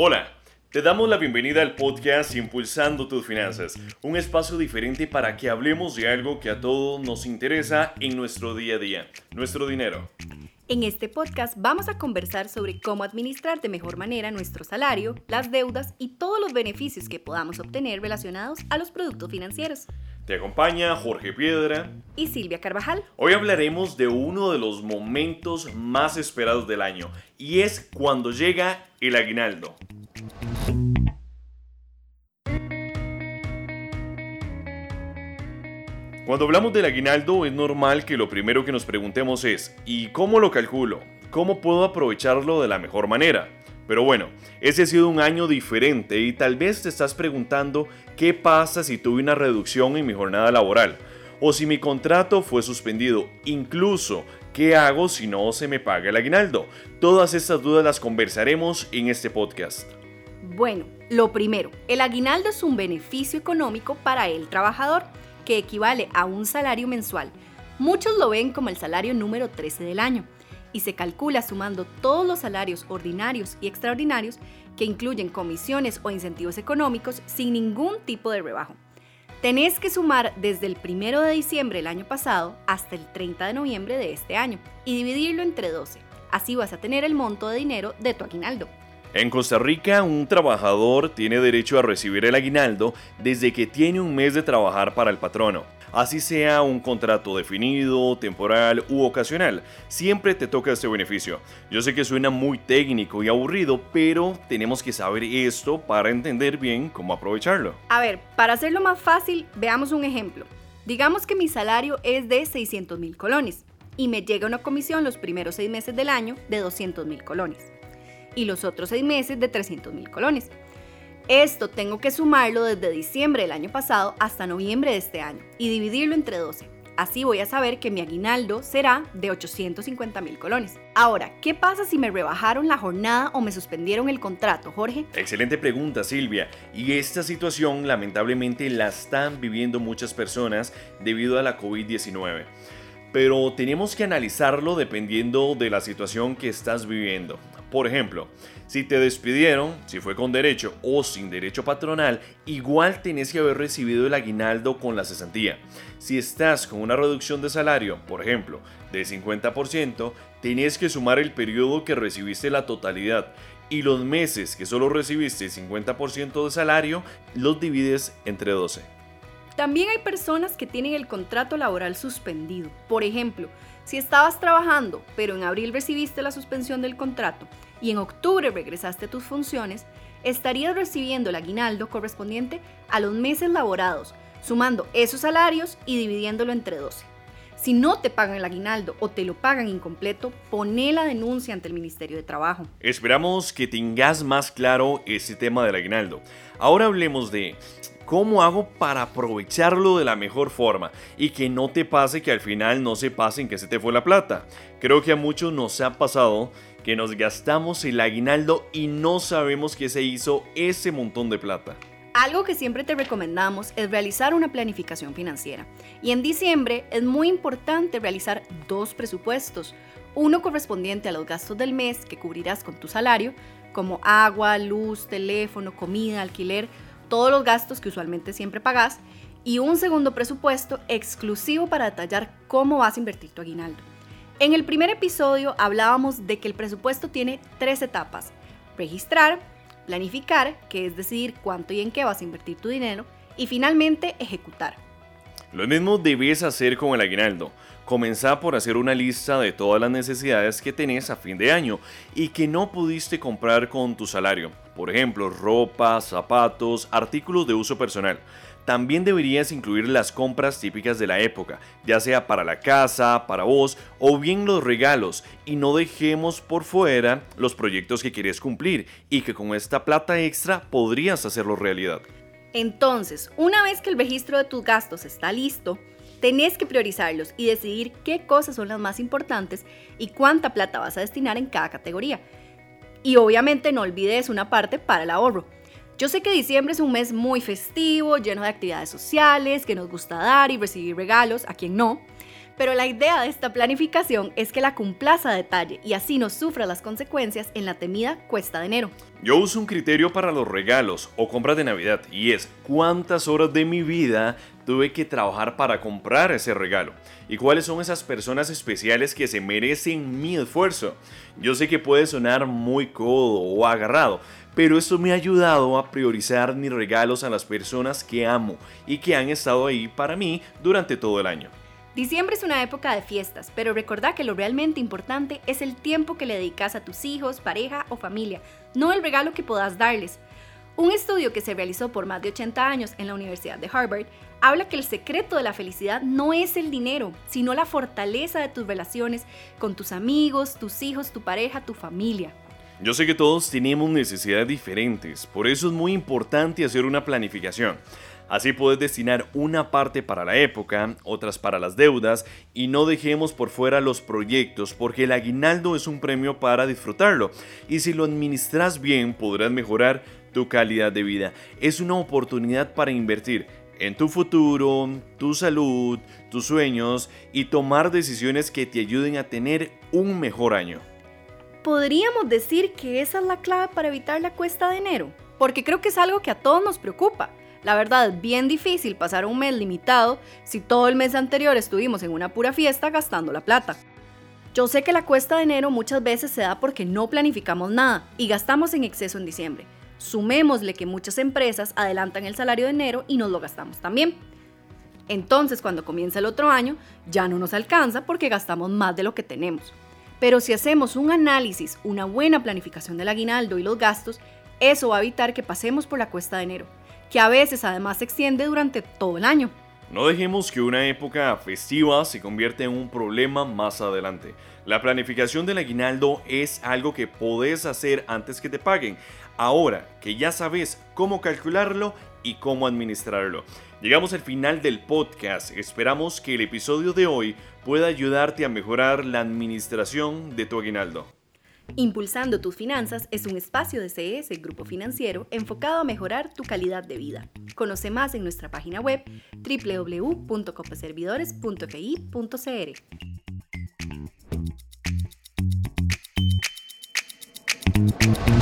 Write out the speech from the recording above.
Hola, te damos la bienvenida al podcast Impulsando tus finanzas, un espacio diferente para que hablemos de algo que a todos nos interesa en nuestro día a día, nuestro dinero. En este podcast vamos a conversar sobre cómo administrar de mejor manera nuestro salario, las deudas y todos los beneficios que podamos obtener relacionados a los productos financieros. Te acompaña Jorge Piedra y Silvia Carvajal. Hoy hablaremos de uno de los momentos más esperados del año y es cuando llega el aguinaldo. Cuando hablamos del aguinaldo es normal que lo primero que nos preguntemos es ¿y cómo lo calculo? ¿Cómo puedo aprovecharlo de la mejor manera? Pero bueno, ese ha sido un año diferente y tal vez te estás preguntando qué pasa si tuve una reducción en mi jornada laboral o si mi contrato fue suspendido, incluso qué hago si no se me paga el aguinaldo. Todas estas dudas las conversaremos en este podcast. Bueno, lo primero, el aguinaldo es un beneficio económico para el trabajador que equivale a un salario mensual. Muchos lo ven como el salario número 13 del año y se calcula sumando todos los salarios ordinarios y extraordinarios que incluyen comisiones o incentivos económicos sin ningún tipo de rebajo. Tenés que sumar desde el 1 de diciembre del año pasado hasta el 30 de noviembre de este año y dividirlo entre 12. Así vas a tener el monto de dinero de tu aguinaldo. En Costa Rica, un trabajador tiene derecho a recibir el aguinaldo desde que tiene un mes de trabajar para el patrono así sea un contrato definido, temporal u ocasional, siempre te toca este beneficio. Yo sé que suena muy técnico y aburrido, pero tenemos que saber esto para entender bien cómo aprovecharlo. A ver, para hacerlo más fácil, veamos un ejemplo. Digamos que mi salario es de 600 mil colones y me llega una comisión los primeros seis meses del año de 200 mil colones y los otros seis meses de 300 mil colones. Esto tengo que sumarlo desde diciembre del año pasado hasta noviembre de este año y dividirlo entre 12. Así voy a saber que mi aguinaldo será de 850 mil colones. Ahora, ¿qué pasa si me rebajaron la jornada o me suspendieron el contrato, Jorge? Excelente pregunta, Silvia. Y esta situación lamentablemente la están viviendo muchas personas debido a la COVID-19. Pero tenemos que analizarlo dependiendo de la situación que estás viviendo. Por ejemplo, si te despidieron, si fue con derecho o sin derecho patronal, igual tenés que haber recibido el aguinaldo con la cesantía. Si estás con una reducción de salario, por ejemplo, de 50%, tenés que sumar el periodo que recibiste la totalidad y los meses que solo recibiste 50% de salario los divides entre 12. También hay personas que tienen el contrato laboral suspendido. Por ejemplo, si estabas trabajando, pero en abril recibiste la suspensión del contrato y en octubre regresaste a tus funciones, estarías recibiendo el aguinaldo correspondiente a los meses laborados, sumando esos salarios y dividiéndolo entre 12. Si no te pagan el aguinaldo o te lo pagan incompleto, pone la denuncia ante el Ministerio de Trabajo. Esperamos que tengas más claro ese tema del aguinaldo. Ahora hablemos de ¿Cómo hago para aprovecharlo de la mejor forma y que no te pase que al final no se pase en que se te fue la plata? Creo que a muchos nos ha pasado que nos gastamos el aguinaldo y no sabemos qué se hizo ese montón de plata. Algo que siempre te recomendamos es realizar una planificación financiera. Y en diciembre es muy importante realizar dos presupuestos. Uno correspondiente a los gastos del mes que cubrirás con tu salario, como agua, luz, teléfono, comida, alquiler, todos los gastos que usualmente siempre pagas y un segundo presupuesto exclusivo para detallar cómo vas a invertir tu aguinaldo. En el primer episodio hablábamos de que el presupuesto tiene tres etapas. Registrar, planificar, que es decidir cuánto y en qué vas a invertir tu dinero, y finalmente ejecutar. Lo mismo debes hacer con el aguinaldo. Comenzá por hacer una lista de todas las necesidades que tenés a fin de año y que no pudiste comprar con tu salario. Por ejemplo, ropa, zapatos, artículos de uso personal. También deberías incluir las compras típicas de la época, ya sea para la casa, para vos o bien los regalos, y no dejemos por fuera los proyectos que quieres cumplir y que con esta plata extra podrías hacerlo realidad. Entonces, una vez que el registro de tus gastos está listo, tenés que priorizarlos y decidir qué cosas son las más importantes y cuánta plata vas a destinar en cada categoría. Y obviamente no olvides una parte para el ahorro. Yo sé que diciembre es un mes muy festivo, lleno de actividades sociales, que nos gusta dar y recibir regalos, a quien no. Pero la idea de esta planificación es que la cumplas a detalle y así no sufra las consecuencias en la temida cuesta de enero. Yo uso un criterio para los regalos o compras de Navidad y es cuántas horas de mi vida tuve que trabajar para comprar ese regalo y cuáles son esas personas especiales que se merecen mi esfuerzo. Yo sé que puede sonar muy codo o agarrado, pero esto me ha ayudado a priorizar mis regalos a las personas que amo y que han estado ahí para mí durante todo el año. Diciembre es una época de fiestas, pero recordá que lo realmente importante es el tiempo que le dedicas a tus hijos, pareja o familia, no el regalo que puedas darles. Un estudio que se realizó por más de 80 años en la Universidad de Harvard habla que el secreto de la felicidad no es el dinero, sino la fortaleza de tus relaciones con tus amigos, tus hijos, tu pareja, tu familia. Yo sé que todos tenemos necesidades diferentes, por eso es muy importante hacer una planificación. Así puedes destinar una parte para la época, otras para las deudas y no dejemos por fuera los proyectos porque el aguinaldo es un premio para disfrutarlo y si lo administras bien podrás mejorar tu calidad de vida. Es una oportunidad para invertir en tu futuro, tu salud, tus sueños y tomar decisiones que te ayuden a tener un mejor año. ¿Podríamos decir que esa es la clave para evitar la cuesta de enero? Porque creo que es algo que a todos nos preocupa. La verdad, bien difícil pasar un mes limitado si todo el mes anterior estuvimos en una pura fiesta gastando la plata. Yo sé que la cuesta de enero muchas veces se da porque no planificamos nada y gastamos en exceso en diciembre. Sumémosle que muchas empresas adelantan el salario de enero y nos lo gastamos también. Entonces, cuando comienza el otro año, ya no nos alcanza porque gastamos más de lo que tenemos. Pero si hacemos un análisis, una buena planificación del aguinaldo y los gastos, eso va a evitar que pasemos por la cuesta de enero que a veces además se extiende durante todo el año. No dejemos que una época festiva se convierta en un problema más adelante. La planificación del aguinaldo es algo que podés hacer antes que te paguen, ahora que ya sabes cómo calcularlo y cómo administrarlo. Llegamos al final del podcast, esperamos que el episodio de hoy pueda ayudarte a mejorar la administración de tu aguinaldo. Impulsando tus finanzas es un espacio de CS Grupo Financiero enfocado a mejorar tu calidad de vida. Conoce más en nuestra página web www.copeservidores.fi.cr.